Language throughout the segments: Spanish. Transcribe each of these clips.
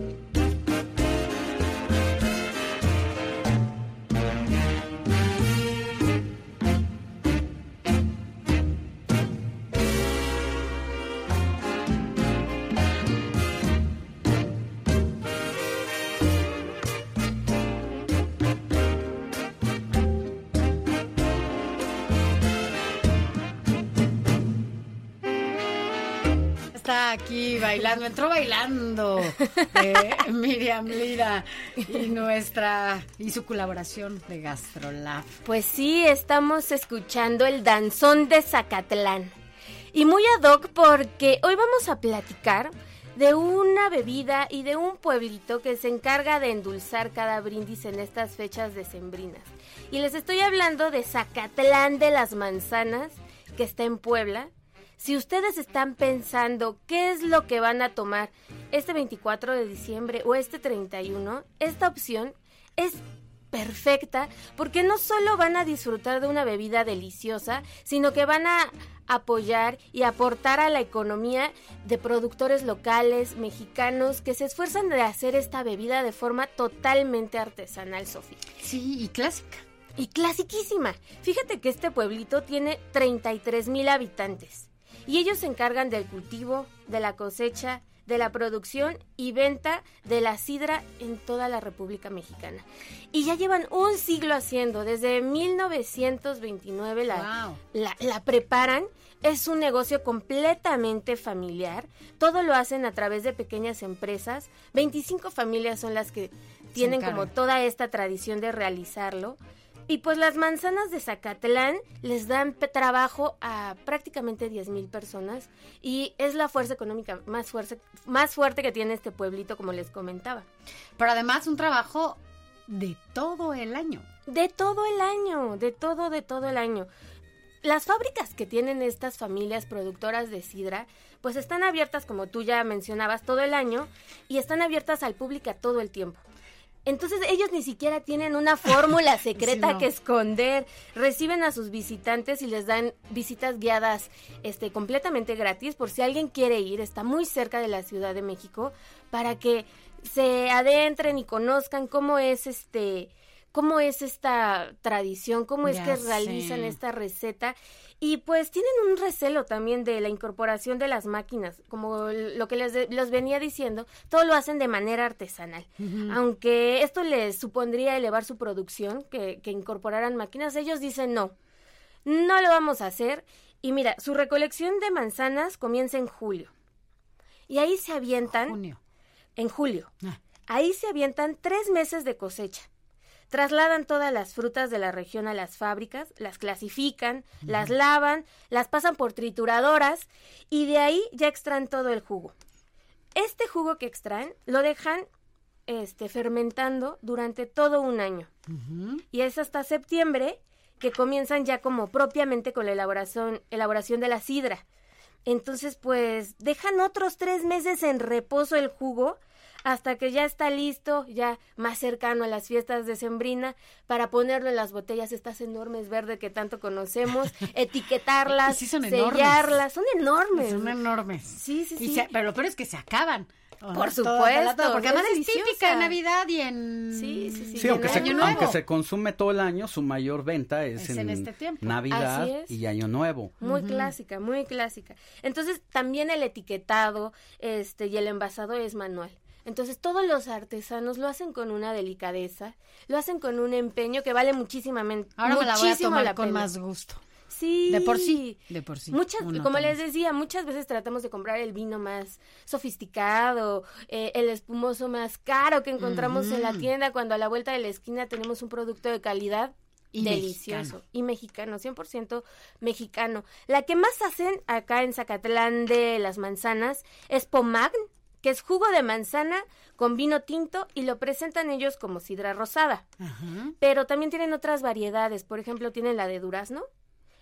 Thank you. Está aquí bailando, entró bailando eh, Miriam Lira y nuestra y su colaboración de Gastrolab. Pues sí, estamos escuchando el danzón de Zacatlán. Y muy ad hoc porque hoy vamos a platicar de una bebida y de un pueblito que se encarga de endulzar cada brindis en estas fechas decembrinas. Y les estoy hablando de Zacatlán de las Manzanas, que está en Puebla. Si ustedes están pensando qué es lo que van a tomar este 24 de diciembre o este 31, esta opción es perfecta porque no solo van a disfrutar de una bebida deliciosa, sino que van a apoyar y aportar a la economía de productores locales, mexicanos, que se esfuerzan de hacer esta bebida de forma totalmente artesanal, Sofía. Sí, y clásica. Y clasiquísima. Fíjate que este pueblito tiene 33 mil habitantes y ellos se encargan del cultivo, de la cosecha, de la producción y venta de la sidra en toda la República Mexicana. Y ya llevan un siglo haciendo, desde 1929 la, la, la preparan. Es un negocio completamente familiar. Todo lo hacen a través de pequeñas empresas. 25 familias son las que tienen como toda esta tradición de realizarlo. Y pues las manzanas de Zacatlán les dan trabajo a prácticamente 10 mil personas y es la fuerza económica más fuerte, más fuerte que tiene este pueblito, como les comentaba. Pero además un trabajo de todo el año. De todo el año, de todo, de todo el año. Las fábricas que tienen estas familias productoras de sidra, pues están abiertas, como tú ya mencionabas, todo el año y están abiertas al público todo el tiempo. Entonces ellos ni siquiera tienen una fórmula secreta Sí, no. que esconder. Reciben a sus visitantes y les dan visitas guiadas este completamente gratis por si alguien quiere ir, está muy cerca de la Ciudad de México para que se adentren y conozcan cómo es este cómo es esta tradición, cómo es Ya que realizan esta receta y pues tienen un recelo también de la incorporación de las máquinas, como lo que les, de- les venía diciendo, todo lo hacen de manera artesanal. Aunque esto les supondría elevar su producción, que, que incorporaran máquinas, ellos dicen no, no lo vamos a hacer. Y mira, su recolección de manzanas comienza en julio. Y ahí se avientan, Junio. en julio, Ah. ahí se avientan tres meses de cosecha. Trasladan todas las frutas de la región a las fábricas, las clasifican, las lavan, las pasan por trituradoras y de ahí ya extraen todo el jugo. Este jugo que extraen lo dejan este, fermentando durante todo un año. Y es hasta septiembre que comienzan ya como propiamente con la elaboración, elaboración de la sidra. Entonces, pues, dejan otros tres meses en reposo el jugo hasta que ya está listo, ya más cercano a las fiestas de Sembrina, para ponerlo en las botellas estas enormes verdes que tanto conocemos, etiquetarlas, sí son enormes. sellarlas, son enormes. Son enormes. Sí, sí, Y sí. se- pero lo peor es que se acaban. Por supuesto, Porque es además es típica en Navidad y en... Sí, sí, sí. Aunque se, Año Nuevo. aunque se consume todo el año, su mayor venta es, Es en este tiempo. Navidad y Año Nuevo. Muy clásica, muy clásica. Entonces, también el etiquetado este, y el envasado es manual. Entonces, todos los artesanos lo hacen con una delicadeza, lo hacen con un empeño que vale muchísimamente Ahora me la voy a muchísimo tomar la con pena. más gusto. Sí. De por sí, de por sí. Muchas, como toma. les decía, muchas veces tratamos de comprar el vino más sofisticado, eh, el espumoso más caro que encontramos en la tienda, cuando a la vuelta de la esquina tenemos un producto de calidad Y delicioso. mexicano. Y mexicano, 100% mexicano. La que más hacen acá en Zacatlán de las manzanas es pomagn, que es jugo de manzana con vino tinto y lo presentan ellos como sidra rosada. Ajá. Pero también tienen otras variedades. Por ejemplo, tienen la de durazno,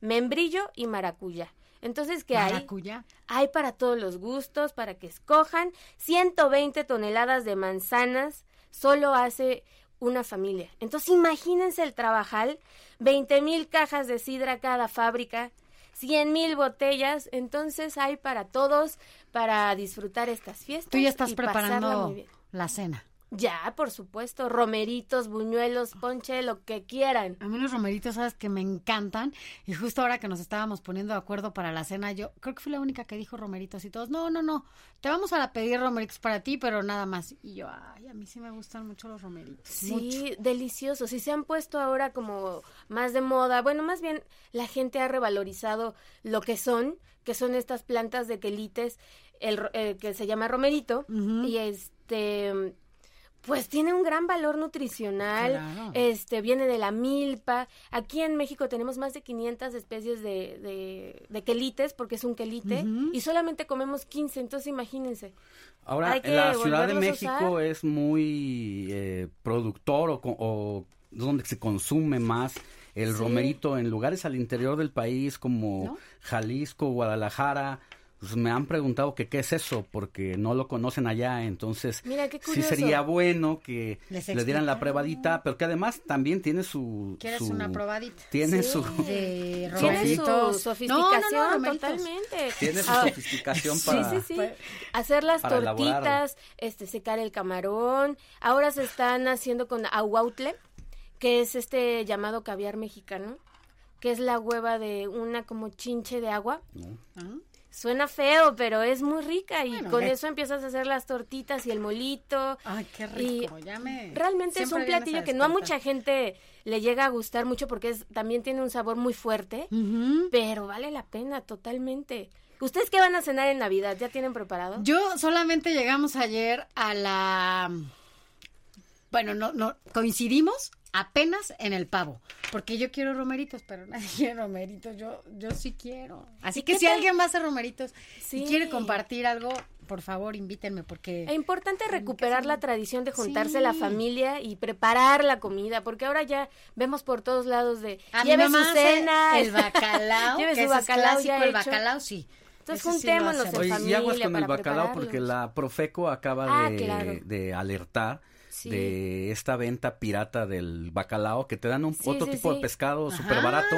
membrillo y maracuyá. Entonces, ¿qué hay? Maracuyá. Hay para todos los gustos, para que escojan. 120 toneladas de manzanas solo hace una familia. Entonces, imagínense el trabajal. 20 mil cajas de sidra cada fábrica. 100 mil botellas. Entonces, hay para todos para disfrutar estas fiestas. Tú ya estás y preparando la cena. Ya, por supuesto. Romeritos, buñuelos, ponche, lo que quieran. A mí los romeritos, sabes que me encantan. Y justo ahora que nos estábamos poniendo de acuerdo para la cena, yo creo que fui la única que dijo romeritos y todos, no, no, no, te vamos a pedir romeritos para ti, pero nada más. Y yo, ay, a mí sí me gustan mucho los romeritos. Sí, mucho. deliciosos. Y se han puesto ahora como más de moda. Bueno, más bien la gente ha revalorizado lo que son, que son estas plantas de quelites, el, eh, que se llama romerito. Y este, pues tiene un gran valor nutricional. Claro. Este, viene de la milpa. Aquí en México tenemos más de 500 especies de, de, de quelites, porque es un quelite. Y solamente comemos 15, entonces imagínense. Ahora, la Ciudad de México es muy eh, productor o, o donde se consume más el Sí. romerito en lugares al interior del país como ¿No? Jalisco, Guadalajara. Pues me han preguntado que qué es eso porque no lo conocen allá, entonces Mira, qué sí sería bueno que le dieran la probadita, pero que además también tiene su ¿Quieres su- una probadita? tiene Sí. su De Tiene su sofisticación No, no, no, romeritos. totalmente. tiene su Ah, sofisticación Sí, para sí, sí. Pues, Hacer las elaborarlo. tortitas, este, secar el camarón. Ahora se están haciendo con aguautle, que es este llamado caviar mexicano, que es la hueva de una como chinche de agua. ah, Suena feo, pero es muy rica y Bueno, con eso empiezas a hacer las tortitas y el molito. Ay, qué Y rico. Ya me... Realmente es un platillo que no a mucha gente le llega a gustar mucho porque es, también tiene un sabor muy fuerte. Pero vale la pena, totalmente. ¿Ustedes qué van a cenar en Navidad? ¿Ya tienen preparado? Yo solamente llegamos ayer a la... Bueno, no, no, coincidimos apenas en el pavo, porque yo quiero romeritos, pero nadie quiere romeritos, yo, yo sí quiero. Así ¿Y que si tal? alguien va a hacer romeritos Sí. y quiere compartir algo, por favor invítenme, porque... Es importante recuperar la tradición de juntarse Sí. la familia y preparar la comida, porque ahora ya vemos por todos lados de A mi lleve mamá su cena, el bacalao, lleve que su ese es bacalao clásico, ya el hecho. bacalao sí. Entonces, Ese sí juntémonos en. Oye, y familia aguas con el para bacalao porque la Profeco acaba Ah, de, claro. de alertar Sí. de esta venta pirata del bacalao que te dan un Sí, otro sí, tipo sí. de pescado súper barato,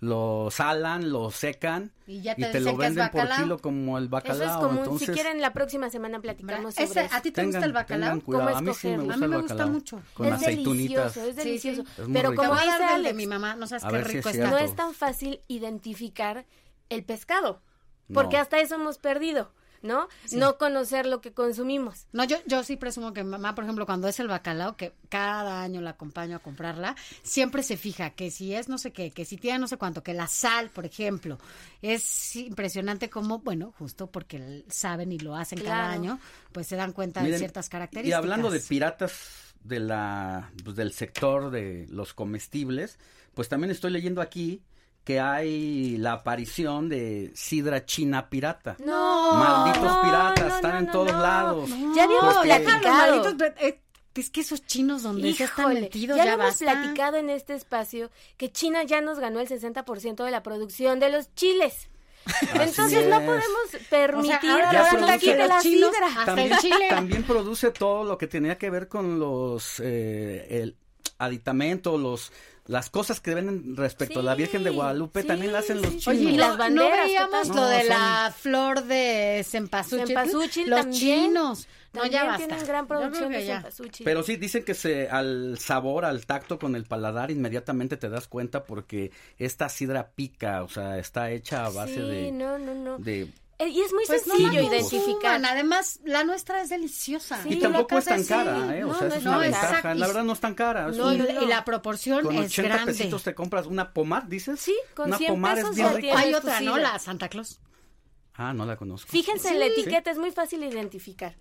lo salan, lo secan Y ya te y te lo venden por bacalao. kilo como el bacalao. Eso es común. Entonces, si quieren, la próxima semana platicamos sobre Ese, eso. ¿A ti te gusta tengan- el bacalao? ¿Cómo A mí sí me escogerlo? gusta A mí el me gusta bacalao. mucho. Con es aceitunitas. delicioso, es Sí, sí. delicioso. Es Pero rico. Como dice del de Alex, mi mamá, no sabes qué si rico es está. no es tan fácil identificar el pescado, porque No. hasta eso hemos perdido, ¿no? No conocer lo que consumimos. No, yo, yo sí presumo que mamá, por ejemplo, cuando es el bacalao, que cada año la acompaño a comprarla, siempre se fija que si es no sé qué, que si tiene no sé cuánto, que la sal, por ejemplo, es impresionante como, bueno, justo porque saben y lo hacen cada año, pues se dan cuenta de ciertas características. Y hablando de piratas de la, pues, del sector de los comestibles, pues también estoy leyendo aquí que hay la aparición de sidra china pirata. No, Malditos no, piratas, no, están no, en no, todos no. lados. Ya habíamos Porque- platicado. malditos, pero, eh, es que esos chinos donde se están metidos ya ya, lo hemos platicado en este espacio que China ya nos ganó el 60% de la producción de los chiles. Entonces no podemos permitir O sea, ahora de la chinos sidra. hasta también, el chile. también produce todo lo que tenía que ver con los eh, el aditamentos, los las cosas que venden respecto a la Virgen de Guadalupe, sí, también las hacen los chinos. Oye, Y las banderas, no veíamos lo de la flor de cempasúchil. Cempasúchil los también. chinos. No, También ya basta. tienen gran producción de ya. cempasúchil. Pero sí, dicen que se, al sabor, al tacto con el paladar, inmediatamente te das cuenta porque esta sidra pica, o sea, está hecha a base sí, de, no, no, no. de- Y es muy Pues sencillo identificar. Además, la nuestra es deliciosa. Sí, Y tampoco la es tan cara, ¿eh? O No, sea, no es es una ventaja. La verdad no es tan cara. es No, y, un- no, y la proporción con es 80 grande. pesitos te compras una pomar, dices. Sí, con una 100 pomar pesos es bien rica. Hay otra, ¿no? La Santa Claus. Ah, no la conozco. Fíjense en la Sí. etiqueta, es muy fácil identificar.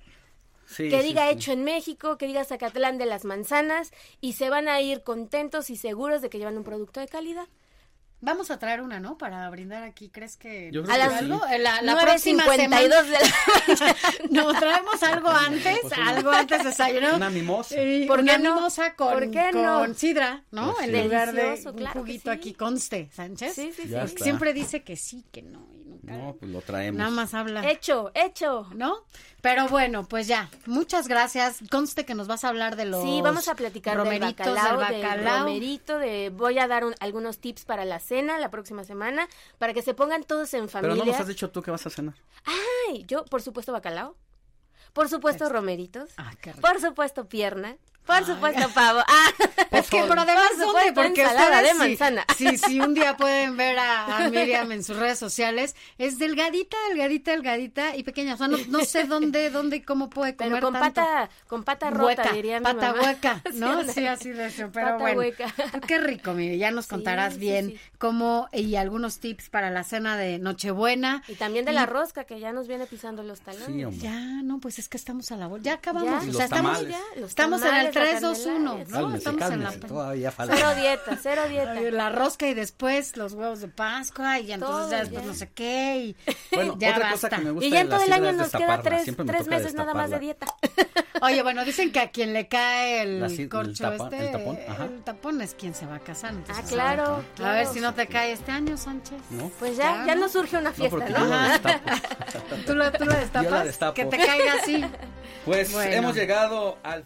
Sí, que diga sí. hecho en México, que diga Zacatlán de las manzanas y se van a ir contentos y seguros de que llevan un producto de calidad. Vamos a traer una, ¿no? Para brindar aquí. ¿Crees que Yo creo A que las sí. algo? Eh, La, la próxima 9.52 semana. de la No, traemos algo antes, Pues una- algo antes de desayuno. Una mimosa. Y ¿Por una qué no? mimosa con, ¿Por qué no? con sidra, ¿no? Pues en sí. lugar de Delicioso, un claro juguito sí. aquí conste, Sánchez. Sí, sí, sí. Ya Porque está. siempre dice que sí, que no. Y nunca. No, pues lo traemos. Nada más habla. Hecho, hecho. ¿No? Pero bueno, pues ya. Muchas gracias. Conste que nos vas a hablar de los Sí, vamos a platicar del romeritos, bacalao, del del bacalao. romerito, de voy a dar un- algunos tips para la cena la próxima semana para que se pongan todos en Pero familia. no nos has dicho tú que vas a cenar. Ay, yo, por supuesto, bacalao. Por supuesto, romeritos. Ah, qué rico. Por supuesto, pierna. Por supuesto, pavo. Ah, Es que, pero además, Por ¿dónde? Porque ensalada ustedes, de sí- manzana. Sí, sí, un día pueden ver a, a Miriam en sus redes sociales. Es delgadita, delgadita, delgadita y pequeña. O sea, no, no sé dónde, dónde y cómo puede comer pero con tanto. pata, con pata rota, hueca, diría mi pata mamá. hueca, ¿no? ándale. Sí, así de eso, pero Pata bueno. hueca. Qué rico, Miri, ya nos Sí, contarás sí, bien sí. cómo y algunos tips para la cena de Nochebuena. Y también de la rosca, que ya nos viene pisando los talones. Sí, hombre. Ya, no, pues es que estamos a la vuelta. Ya acabamos. Ya. O sea, los estamos. Ya, los estamos en el tamales, la 3, 2, 1, candelaria, ¿no? Cálmese, estamos en la todavía falta. Cero dieta, cero dieta. Ay, la rosca y después los huevos de Pascua y entonces Todo, ya después ya. no sé qué y Bueno, ya otra basta. cosa que me gusta Y ya en todo el año nos queda tres, meses nada más de dieta. Oye, bueno, dicen que a quien le cae el corcho tapa- este, el tapón, ajá. el tapón es quien se va a casar. entonces, Ah, claro. A ver claro. si no te cae este año, Sánchez. ¿No? Pues ya, Ya, ya ¿no? surge una fiesta, ¿no? ¿Tú la destapas? Yo la destapo. Que te caiga así. Pues Bueno. hemos llegado al